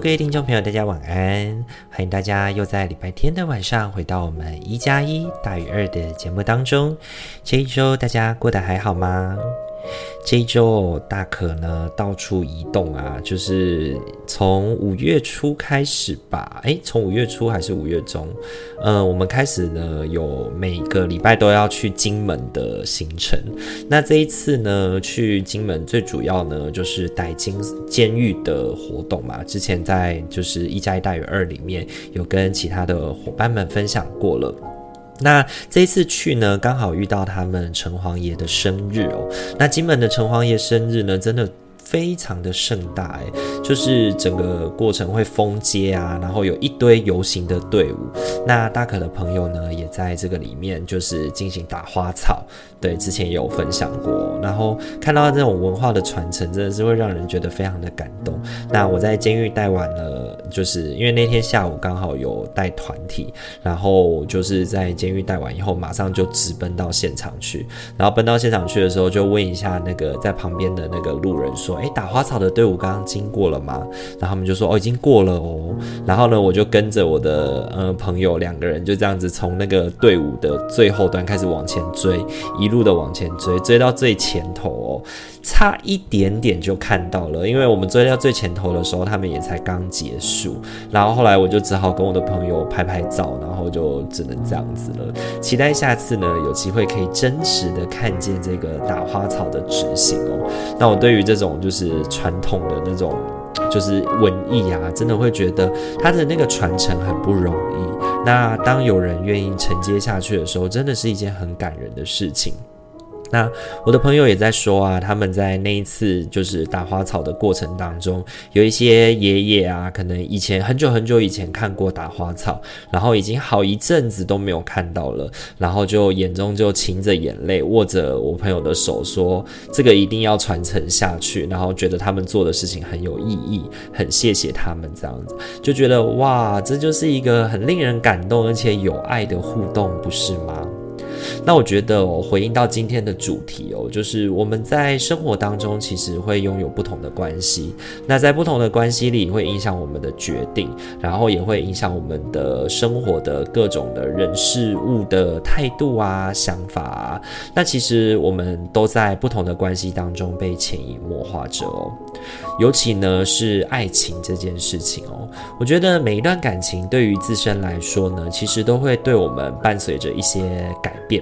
各位听众朋友，大家晚安！欢迎大家又在礼拜天的晚上回到我们一加一大于二的节目当中。这一周大家过得还好吗？这一周大可呢到处移动啊，就是从五月初开始吧，诶，从五月初还是五月中，呃，我们开始呢有每个礼拜都要去金门的行程。那这一次呢去金门最主要呢就是带金监狱的活动嘛，之前在就是一加一大于二里面有跟其他的伙伴们分享过了。那这一次去呢，刚好遇到他们城隍爷的生日哦。那金门的城隍爷生日呢，真的。非常的盛大哎，就是整个过程会封街啊，然后有一堆游行的队伍。那大可的朋友呢，也在这个里面就是进行打花草，对，之前也有分享过。然后看到这种文化的传承，真的是会让人觉得非常的感动。那我在监狱带完了，就是因为那天下午刚好有带团体，然后就是在监狱带完以后，马上就直奔到现场去。然后奔到现场去的时候，就问一下那个在旁边的那个路人说。诶，打花草的队伍刚刚经过了吗？然后他们就说哦，已经过了哦。然后呢，我就跟着我的呃朋友两个人就这样子从那个队伍的最后端开始往前追，一路的往前追，追到最前头哦，差一点点就看到了。因为我们追到最前头的时候，他们也才刚结束。然后后来我就只好跟我的朋友拍拍照，然后就只能这样子了。期待下次呢，有机会可以真实的看见这个打花草的执行哦。那我对于这种就就是传统的那种，就是文艺啊，真的会觉得它的那个传承很不容易。那当有人愿意承接下去的时候，真的是一件很感人的事情。那我的朋友也在说啊，他们在那一次就是打花草的过程当中，有一些爷爷啊，可能以前很久很久以前看过打花草，然后已经好一阵子都没有看到了，然后就眼中就噙着眼泪，握着我朋友的手说：“这个一定要传承下去。”然后觉得他们做的事情很有意义，很谢谢他们这样子，就觉得哇，这就是一个很令人感动而且有爱的互动，不是吗？那我觉得哦，回应到今天的主题哦，就是我们在生活当中其实会拥有不同的关系，那在不同的关系里会影响我们的决定，然后也会影响我们的生活的各种的人事物的态度啊、想法啊。那其实我们都在不同的关系当中被潜移默化着哦。尤其呢是爱情这件事情哦，我觉得每一段感情对于自身来说呢，其实都会对我们伴随着一些改变。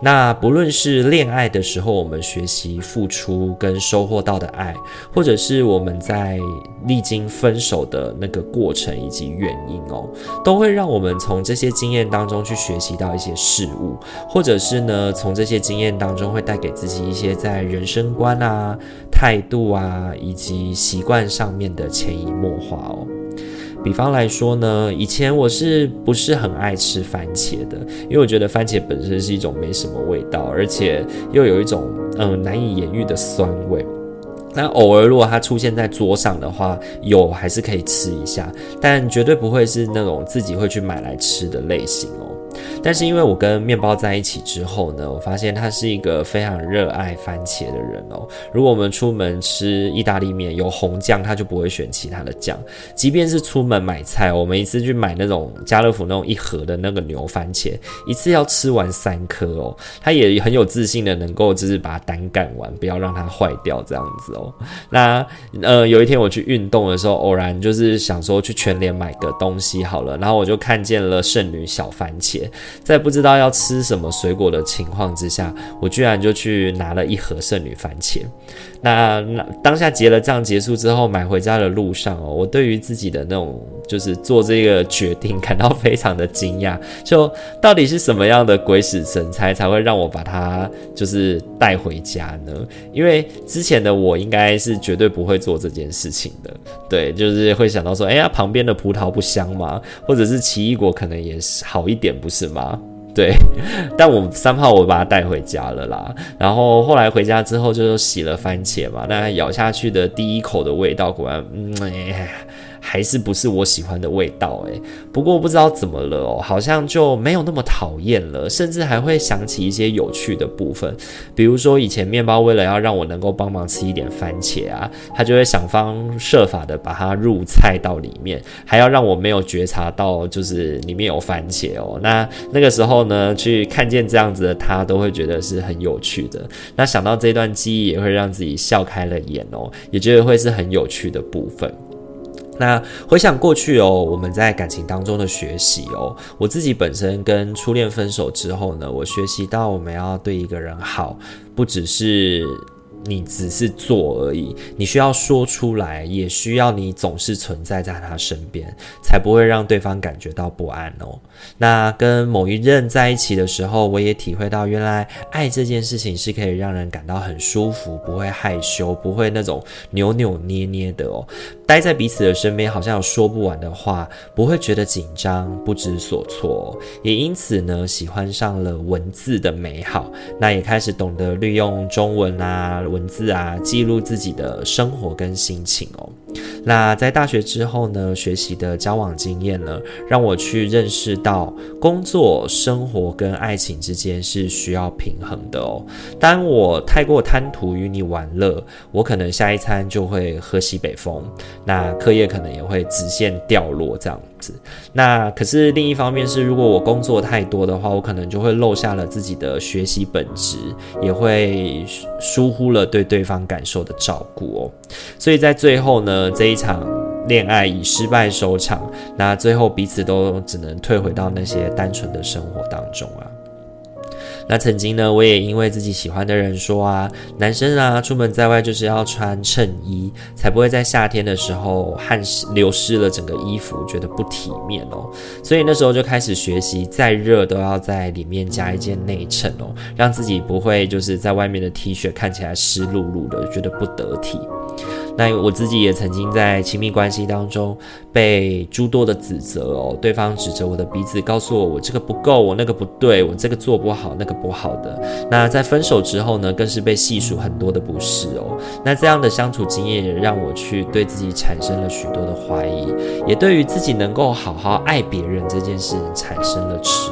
那不论是恋爱的时候，我们学习付出跟收获到的爱，或者是我们在历经分手的那个过程以及原因哦，都会让我们从这些经验当中去学习到一些事物，或者是呢，从这些经验当中会带给自己一些在人生观啊、态度啊以及习惯上面的潜移默化哦。比方来说呢，以前我是不是很爱吃番茄的？因为我觉得番茄本身是一种没什么味道，而且又有一种嗯难以言喻的酸味。那偶尔如果它出现在桌上的话，有还是可以吃一下，但绝对不会是那种自己会去买来吃的类型哦。但是因为我跟面包在一起之后呢，我发现他是一个非常热爱番茄的人哦。如果我们出门吃意大利面有红酱，他就不会选其他的酱。即便是出门买菜，我们一次去买那种家乐福那种一盒的那个牛番茄，一次要吃完三颗哦。他也很有自信的能够就是把它单干完，不要让它坏掉这样子哦。那呃有一天我去运动的时候，偶然就是想说去全联买个东西好了，然后我就看见了圣女小番茄。在不知道要吃什么水果的情况之下，我居然就去拿了一盒圣女番茄。那那当下结了账结束之后，买回家的路上哦，我对于自己的那种就是做这个决定感到非常的惊讶。就到底是什么样的鬼使神差才会让我把它就是带回家呢？因为之前的我应该是绝对不会做这件事情的。对，就是会想到说，哎呀，旁边的葡萄不香吗？或者是奇异果可能也好一点，不是吗？对，但我三号我把它带回家了啦。然后后来回家之后就洗了番茄嘛，那咬下去的第一口的味道，果然，嗯，还是不是我喜欢的味道诶，不过不知道怎么了哦，好像就没有那么讨厌了，甚至还会想起一些有趣的部分，比如说以前面包为了要让我能够帮忙吃一点番茄啊，他就会想方设法的把它入菜到里面，还要让我没有觉察到就是里面有番茄哦。那那个时候呢，去看见这样子的他，都会觉得是很有趣的。那想到这段记忆，也会让自己笑开了眼哦，也觉得会是很有趣的部分。那回想过去哦，我们在感情当中的学习哦，我自己本身跟初恋分手之后呢，我学习到我们要对一个人好，不只是。你只是做而已，你需要说出来，也需要你总是存在在他身边，才不会让对方感觉到不安哦。那跟某一任在一起的时候，我也体会到，原来爱这件事情是可以让人感到很舒服，不会害羞，不会那种扭扭捏捏的哦。待在彼此的身边，好像有说不完的话，不会觉得紧张、不知所措，也因此呢，喜欢上了文字的美好，那也开始懂得利用中文啊。文字啊，记录自己的生活跟心情哦。那在大学之后呢，学习的交往经验呢，让我去认识到工作、生活跟爱情之间是需要平衡的哦。当我太过贪图与你玩乐，我可能下一餐就会喝西北风，那课业可能也会直线掉落这样那可是另一方面是，如果我工作太多的话，我可能就会漏下了自己的学习本质，也会疏忽了对对方感受的照顾哦。所以在最后呢，这一场恋爱以失败收场，那最后彼此都只能退回到那些单纯的生活当中啊。那曾经呢，我也因为自己喜欢的人说啊，男生啊出门在外就是要穿衬衣，才不会在夏天的时候汗流湿了整个衣服，觉得不体面哦。所以那时候就开始学习，再热都要在里面加一件内衬哦，让自己不会就是在外面的 T 恤看起来湿漉漉的，觉得不得体。那我自己也曾经在亲密关系当中被诸多的指责哦，对方指着我的鼻子，告诉我我这个不够，我那个不对，我这个做不好，那个不好的。那在分手之后呢，更是被细数很多的不是哦。那这样的相处经验也让我去对自己产生了许多的怀疑，也对于自己能够好好爱别人这件事产生了迟。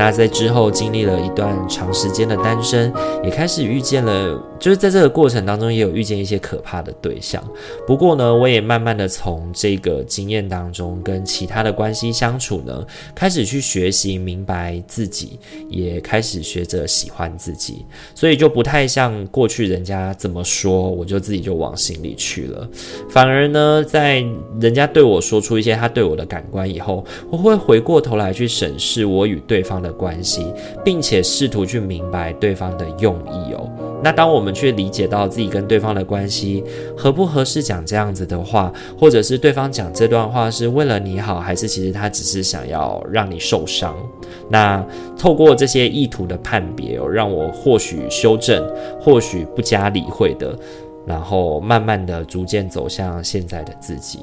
那在之后经历了一段长时间的单身，也开始遇见了。就是在这个过程当中，也有遇见一些可怕的对象。不过呢，我也慢慢的从这个经验当中，跟其他的关系相处呢，开始去学习明白自己，也开始学着喜欢自己。所以就不太像过去人家怎么说，我就自己就往心里去了。反而呢，在人家对我说出一些他对我的感官以后，我会回过头来去审视我与对方的关系，并且试图去明白对方的用意哦。那当我们去理解到自己跟对方的关系合不合适讲这样子的话，或者是对方讲这段话是为了你好，还是其实他只是想要让你受伤？那透过这些意图的判别哦，让我或许修正，或许不加理会的，然后慢慢的逐渐走向现在的自己。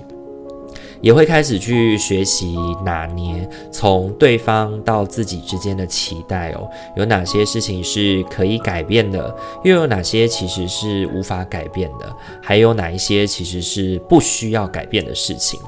也会开始去学习拿捏，从对方到自己之间的期待哦，有哪些事情是可以改变的，又有哪些其实是无法改变的，还有哪一些其实是不需要改变的事情。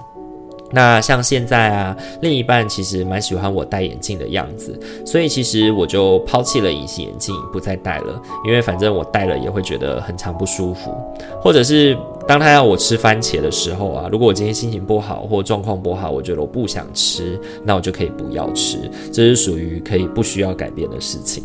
那像现在啊，另一半其实蛮喜欢我戴眼镜的样子，所以其实我就抛弃了隐形眼镜，不再戴了，因为反正我戴了也会觉得很常不舒服，或者是当他要我吃番茄的时候啊，如果我今天心情不好或状况不好，我觉得我不想吃，那我就可以不要吃，这是属于可以不需要改变的事情。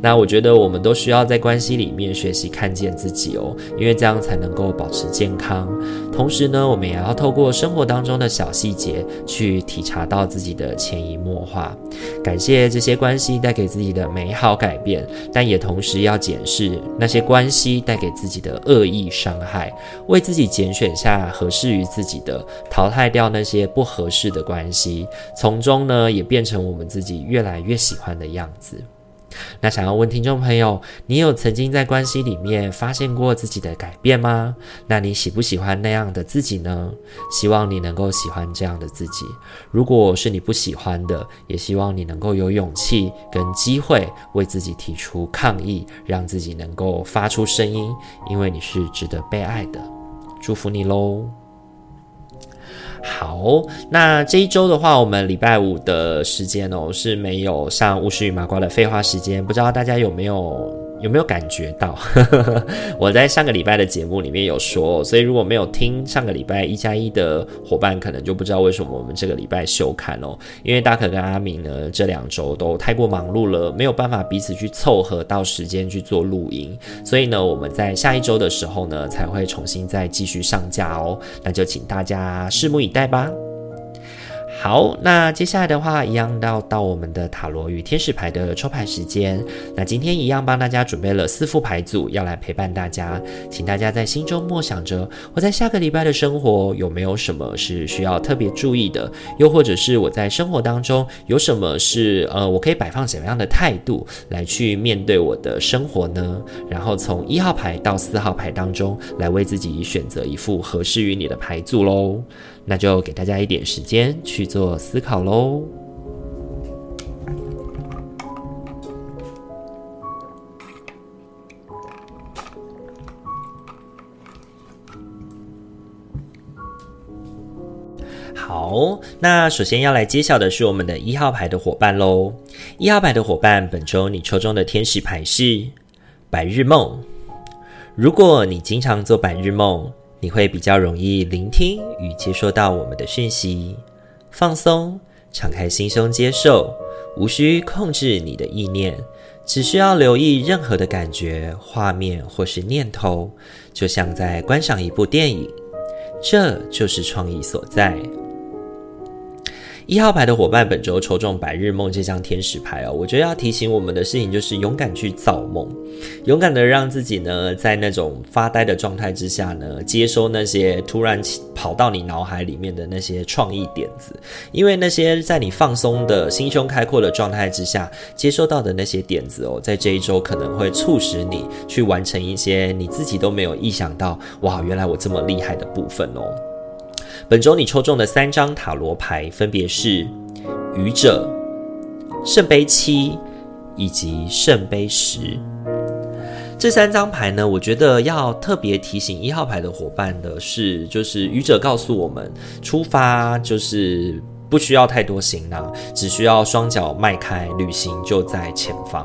那我觉得我们都需要在关系里面学习看见自己哦，因为这样才能够保持健康。同时呢，我们也要透过生活当中的小细节去体察到自己的潜移默化，感谢这些关系带给自己的美好改变，但也同时要检视那些关系带给自己的恶意伤害，为自己拣选下合适于自己的，淘汰掉那些不合适的关系，从中呢也变成我们自己越来越喜欢的样子。那想要问听众朋友，你有曾经在关系里面发现过自己的改变吗？那你喜不喜欢那样的自己呢？希望你能够喜欢这样的自己。如果是你不喜欢的，也希望你能够有勇气跟机会为自己提出抗议，让自己能够发出声音，因为你是值得被爱的。祝福你喽！好，那这一周的话，我们礼拜五的时间哦，是没有上巫师与麻瓜的废话时间，不知道大家有没有？有没有感觉到？我在上个礼拜的节目里面有说，所以如果没有听上个礼拜一加一的伙伴，可能就不知道为什么我们这个礼拜休刊哦。因为大可跟阿明呢，这两周都太过忙碌了，没有办法彼此去凑合到时间去做录音，所以呢，我们在下一周的时候呢，才会重新再继续上架哦。那就请大家拭目以待吧。好，那接下来的话，一样到到我们的塔罗与天使牌的抽牌时间。那今天一样帮大家准备了四副牌组，要来陪伴大家。请大家在心中默想着，我在下个礼拜的生活有没有什么是需要特别注意的？又或者是我在生活当中有什么是呃，我可以摆放什么样的态度来去面对我的生活呢？然后从一号牌到四号牌当中，来为自己选择一副合适于你的牌组喽。那就给大家一点时间去做思考喽。好，那首先要来揭晓的是我们的一号牌的伙伴喽。一号牌的伙伴，本周你抽中的天使牌是白日梦。如果你经常做白日梦，你会比较容易聆听与接收到我们的讯息，放松，敞开心胸接受，无需控制你的意念，只需要留意任何的感觉、画面或是念头，就像在观赏一部电影，这就是创意所在。一号牌的伙伴本周抽中白日梦这张天使牌哦，我觉得要提醒我们的事情就是勇敢去造梦，勇敢的让自己呢在那种发呆的状态之下呢，接收那些突然跑到你脑海里面的那些创意点子，因为那些在你放松的心胸开阔的状态之下接收到的那些点子哦，在这一周可能会促使你去完成一些你自己都没有意想到，哇，原来我这么厉害的部分哦。本周你抽中的三张塔罗牌分别是愚者、圣杯七以及圣杯十。这三张牌呢，我觉得要特别提醒一号牌的伙伴的是，就是愚者告诉我们，出发就是。不需要太多行囊，只需要双脚迈开，旅行就在前方。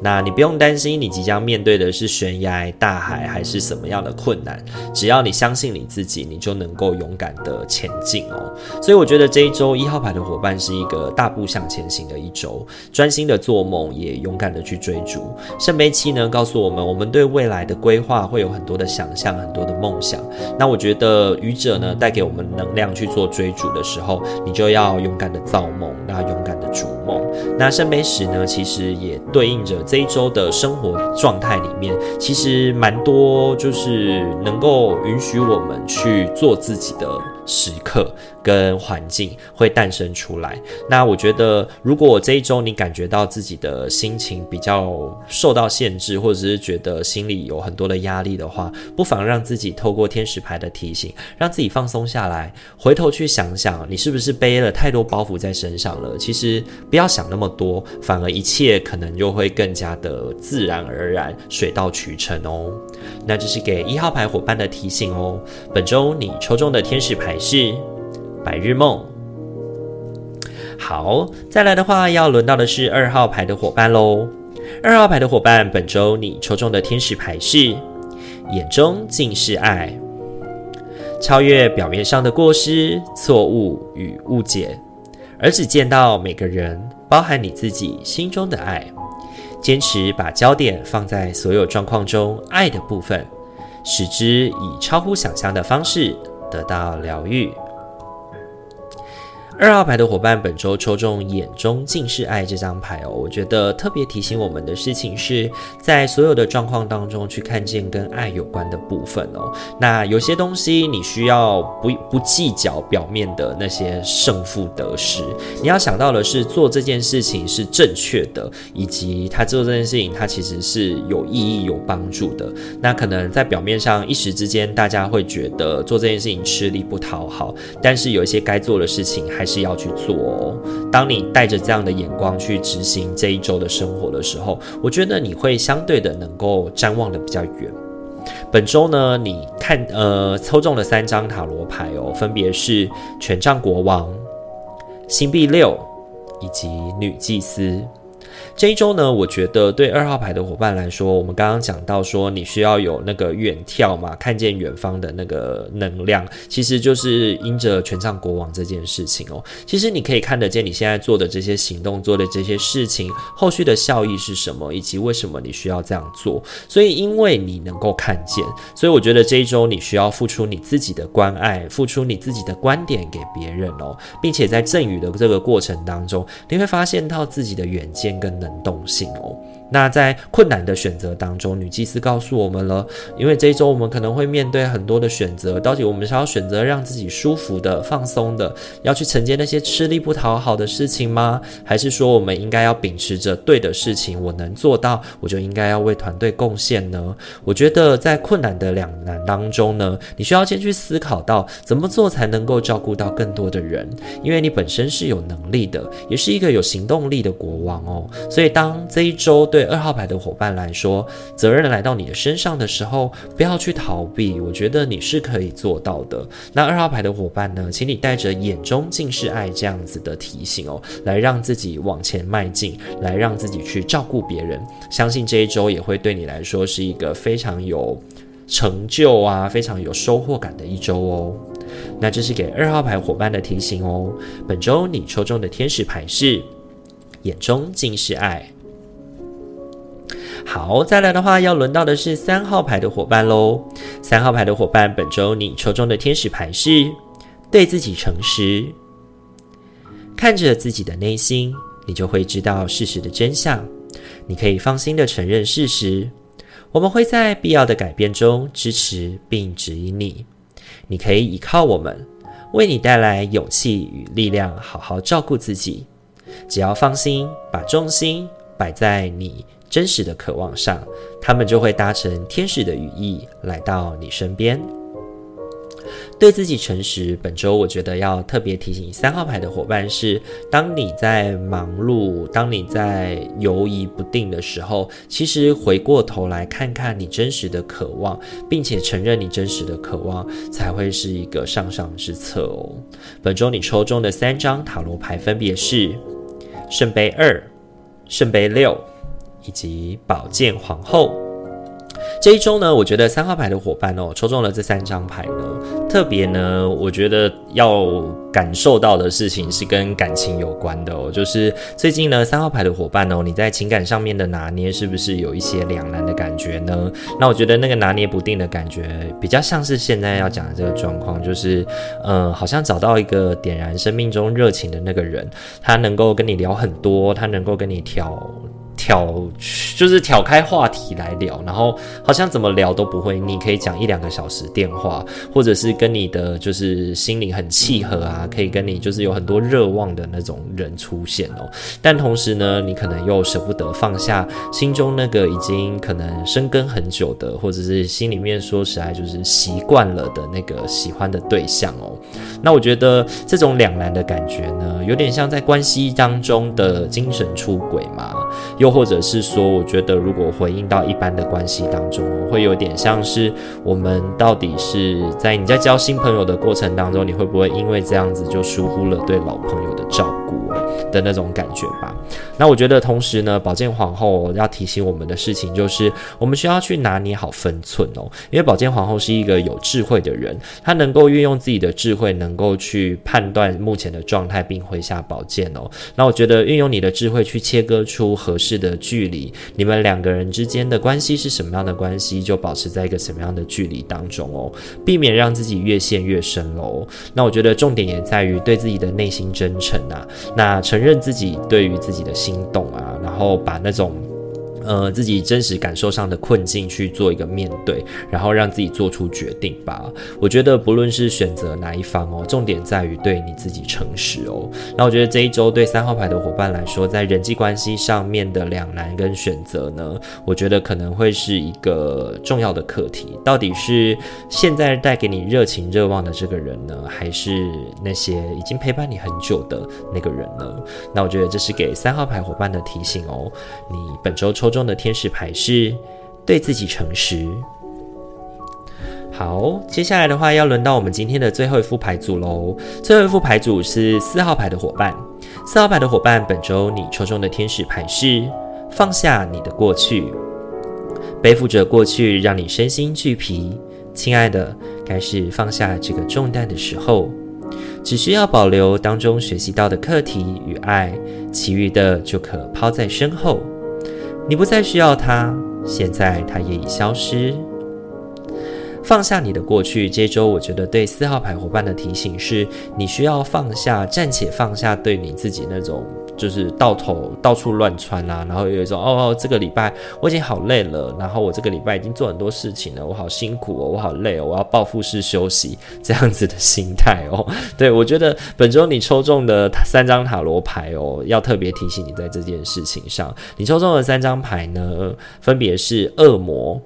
那你不用担心，你即将面对的是悬崖、大海还是什么样的困难？只要你相信你自己，你就能够勇敢的前进哦。所以我觉得这一周一号牌的伙伴是一个大步向前行的一周，专心的做梦，也勇敢的去追逐。圣杯七呢，告诉我们，我们对未来的规划会有很多的想象，很多的梦想。那我觉得愚者呢，带给我们能量去做追逐的时候，你就要。要勇敢的造梦，那勇敢的逐梦。那圣杯十呢，其实也对应着这一周的生活状态里面，其实蛮多，就是能够允许我们去做自己的时刻。跟环境会诞生出来。那我觉得，如果这一周你感觉到自己的心情比较受到限制，或者是觉得心里有很多的压力的话，不妨让自己透过天使牌的提醒，让自己放松下来，回头去想想，你是不是背了太多包袱在身上了？其实不要想那么多，反而一切可能就会更加的自然而然，水到渠成哦。那这是给一号牌伙伴的提醒哦。本周你抽中的天使牌是。白日梦，好，再来的话，要轮到的是二号牌的伙伴喽。二号牌的伙伴，本周你抽中的天使牌是眼中尽是爱，超越表面上的过失、错误与误解，而只见到每个人，包含你自己心中的爱。坚持把焦点放在所有状况中爱的部分，使之以超乎想象的方式得到疗愈。二号牌的伙伴本周抽中眼中尽是爱这张牌哦，我觉得特别提醒我们的事情是在所有的状况当中去看见跟爱有关的部分哦。那有些东西你需要不不计较表面的那些胜负得失，你要想到的是做这件事情是正确的，以及他做这件事情他其实是有意义、有帮助的。那可能在表面上一时之间大家会觉得做这件事情吃力不讨好，但是有一些该做的事情还是要去做哦。当你带着这样的眼光去执行这一周的生活的时候，我觉得你会相对的能够瞻望的比较远。本周呢，你看，呃，抽中了三张塔罗牌哦，分别是权杖国王、星币六以及女祭司。这一周呢，我觉得对二号牌的伙伴来说，我们刚刚讲到说，你需要有那个远眺嘛，看见远方的那个能量，其实就是因着权杖国王这件事情哦。其实你可以看得见你现在做的这些行动，做的这些事情，后续的效益是什么，以及为什么你需要这样做。所以，因为你能够看见，所以我觉得这一周你需要付出你自己的关爱，付出你自己的观点给别人哦，并且在赠予的这个过程当中，你会发现到自己的远见跟能。动性哦。那在困难的选择当中，女祭司告诉我们了，因为这一周我们可能会面对很多的选择，到底我们是要选择让自己舒服的、放松的，要去承接那些吃力不讨好的事情吗？还是说我们应该要秉持着对的事情，我能做到，我就应该要为团队贡献呢？我觉得在困难的两难当中呢，你需要先去思考到怎么做才能够照顾到更多的人，因为你本身是有能力的，也是一个有行动力的国王哦。所以当这一周对。对二号牌的伙伴来说，责任来到你的身上的时候，不要去逃避，我觉得你是可以做到的。那二号牌的伙伴呢，请你带着眼中尽是爱这样子的提醒哦，来让自己往前迈进，来让自己去照顾别人。相信这一周也会对你来说是一个非常有成就啊，非常有收获感的一周哦。那这是给二号牌伙伴的提醒哦。本周你抽中的天使牌是眼中尽是爱。好，再来的话，要轮到的是三号牌的伙伴喽。三号牌的伙伴，本周你抽中的天使牌是对自己诚实。看着自己的内心，你就会知道事实的真相。你可以放心的承认事实。我们会在必要的改变中支持并指引你。你可以依靠我们，为你带来勇气与力量，好好照顾自己。只要放心，把重心摆在你。真实的渴望上，他们就会搭乘天使的羽翼来到你身边。对自己诚实。本周我觉得要特别提醒三号牌的伙伴是：当你在忙碌，当你在犹疑不定的时候，其实回过头来看看你真实的渴望，并且承认你真实的渴望，才会是一个上上之策哦。本周你抽中的三张塔罗牌分别是圣杯二、圣杯六。以及宝剑皇后，这一周呢，我觉得三号牌的伙伴哦，抽中了这三张牌呢，特别呢，我觉得要感受到的事情是跟感情有关的哦，就是最近呢，三号牌的伙伴哦，你在情感上面的拿捏是不是有一些两难的感觉呢？那我觉得那个拿捏不定的感觉，比较像是现在要讲的这个状况，就是嗯，好像找到一个点燃生命中热情的那个人，他能够跟你聊很多，他能够跟你调。挑就是挑开话题来聊，然后好像怎么聊都不会腻，可以讲一两个小时电话，或者是跟你的就是心灵很契合啊，可以跟你就是有很多热望的那种人出现哦。但同时呢，你可能又舍不得放下心中那个已经可能生根很久的，或者是心里面说实在就是习惯了的那个喜欢的对象哦。那我觉得这种两难的感觉呢，有点像在关系当中的精神出轨嘛，又或者是说，我觉得如果回应到一般的关系当中，会有点像是我们到底是在你在交新朋友的过程当中，你会不会因为这样子就疏忽了对老朋友的照顾？的那种感觉吧。那我觉得同时呢，宝剑皇后要提醒我们的事情就是，我们需要去拿捏好分寸哦，因为宝剑皇后是一个有智慧的人，她能够运用自己的智慧，能够去判断目前的状态，并挥下宝剑哦。那我觉得运用你的智慧去切割出合适的距离，你们两个人之间的关系是什么样的关系，就保持在一个什么样的距离当中哦，避免让自己越陷越深喽。那我觉得重点也在于对自己的内心真诚啊，那承认自己对于自己的心动啊，然后把那种。呃，自己真实感受上的困境去做一个面对，然后让自己做出决定吧。我觉得不论是选择哪一方哦，重点在于对你自己诚实哦。那我觉得这一周对三号牌的伙伴来说，在人际关系上面的两难跟选择呢，我觉得可能会是一个重要的课题。到底是现在带给你热情热望的这个人呢，还是那些已经陪伴你很久的那个人呢？那我觉得这是给三号牌伙伴的提醒哦。你本周抽中。中的天使牌是对自己诚实。好，接下来的话要轮到我们今天的最后一副牌组喽。最后一副牌组是四号牌的伙伴。四号牌的伙伴，本周你抽中的天使牌是放下你的过去，背负着过去让你身心俱疲。亲爱的，该是放下这个重担的时候，只需要保留当中学习到的课题与爱，其余的就可抛在身后。你不再需要他，现在他也已消失。放下你的过去。这周我觉得对四号牌伙伴的提醒是，你需要放下，暂且放下对你自己那种就是到头到处乱窜啊，然后有一种哦，这个礼拜我已经好累了，然后我这个礼拜已经做很多事情了，我好辛苦哦，我好累哦，我要报复式休息这样子的心态哦。对，我觉得本周你抽中的三张塔罗牌哦，要特别提醒你在这件事情上，你抽中的三张牌呢，分别是恶魔。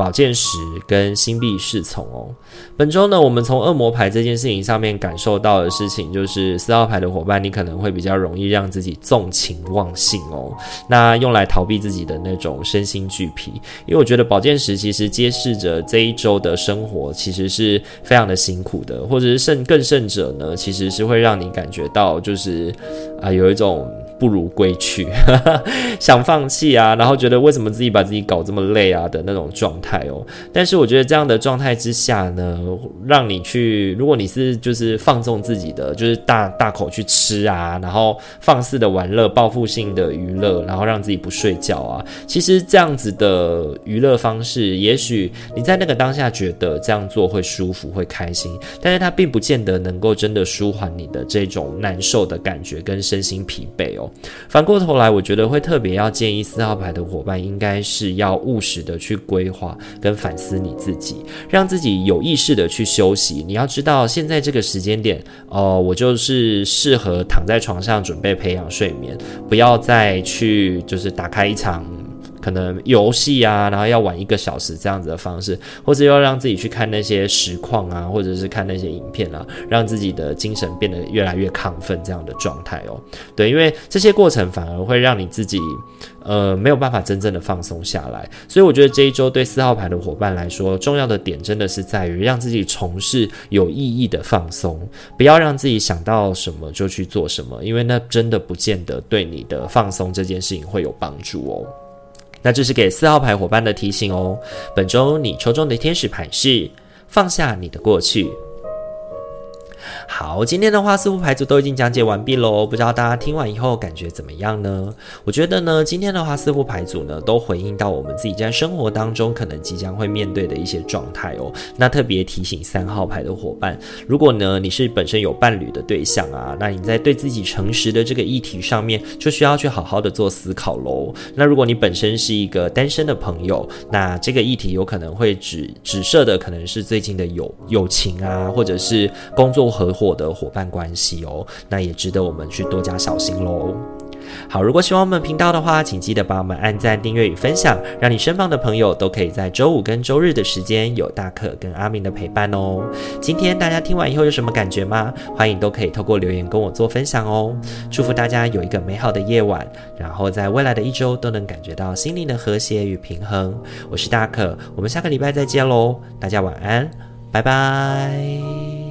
宝剑十跟星币侍从哦，本周呢，我们从恶魔牌这件事情上面感受到的事情，就是四号牌的伙伴，你可能会比较容易让自己纵情忘性哦，那用来逃避自己的那种身心俱疲。因为我觉得宝剑十其实揭示着这一周的生活其实是非常的辛苦的，或者是甚更甚者呢，其实是会让你感觉到就是啊、有一种。不如归去，想放弃啊，然后觉得为什么自己把自己搞这么累啊的那种状态哦。但是我觉得这样的状态之下呢，让你去，如果你是就是放纵自己的，就是大大口去吃啊，然后放肆的玩乐、报复性的娱乐，然后让自己不睡觉啊，其实这样子的娱乐方式，也许你在那个当下觉得这样做会舒服、会开心，但是它并不见得能够真的舒缓你的这种难受的感觉跟身心疲惫哦。反过头来，我觉得会特别要建议四号牌的伙伴，应该是要务实的去规划跟反思你自己，让自己有意识的去休息。你要知道，现在这个时间点，哦、呃，我就是适合躺在床上准备培养睡眠，不要再去就是打开一场。可能游戏啊，然后要玩一个小时这样子的方式，或者要让自己去看那些实况啊，或者是看那些影片啊，让自己的精神变得越来越亢奋这样的状态哦。对，因为这些过程反而会让你自己呃没有办法真正的放松下来。所以我觉得这一周对四号牌的伙伴来说，重要的点真的是在于让自己从事有意义的放松，不要让自己想到什么就去做什么，因为那真的不见得对你的放松这件事情会有帮助哦。那这是给四号牌伙伴的提醒哦。本周你抽中的天使牌是放下你的过去。好，今天的话四副牌组都已经讲解完毕喽，不知道大家听完以后感觉怎么样呢？我觉得呢，今天的话四副牌组呢都回应到我们自己在生活当中可能即将会面对的一些状态哦。那特别提醒三号牌的伙伴，如果呢你是本身有伴侣的对象啊，那你在对自己诚实的这个议题上面，就需要去好好的做思考喽。那如果你本身是一个单身的朋友，那这个议题有可能会指指涉的可能是最近的友友情啊，或者是工作合伙的伙伴关系哦，那也值得我们去多加小心喽。好，如果喜欢我们频道的话，请记得帮我们按赞、订阅与分享，让你身旁的朋友都可以在周五跟周日的时间有大可跟阿明的陪伴哦。今天大家听完以后有什么感觉吗？欢迎都可以透过留言跟我做分享哦。祝福大家有一个美好的夜晚，然后在未来的一周都能感觉到心灵的和谐与平衡。我是大可，我们下个礼拜再见喽，大家晚安，拜拜。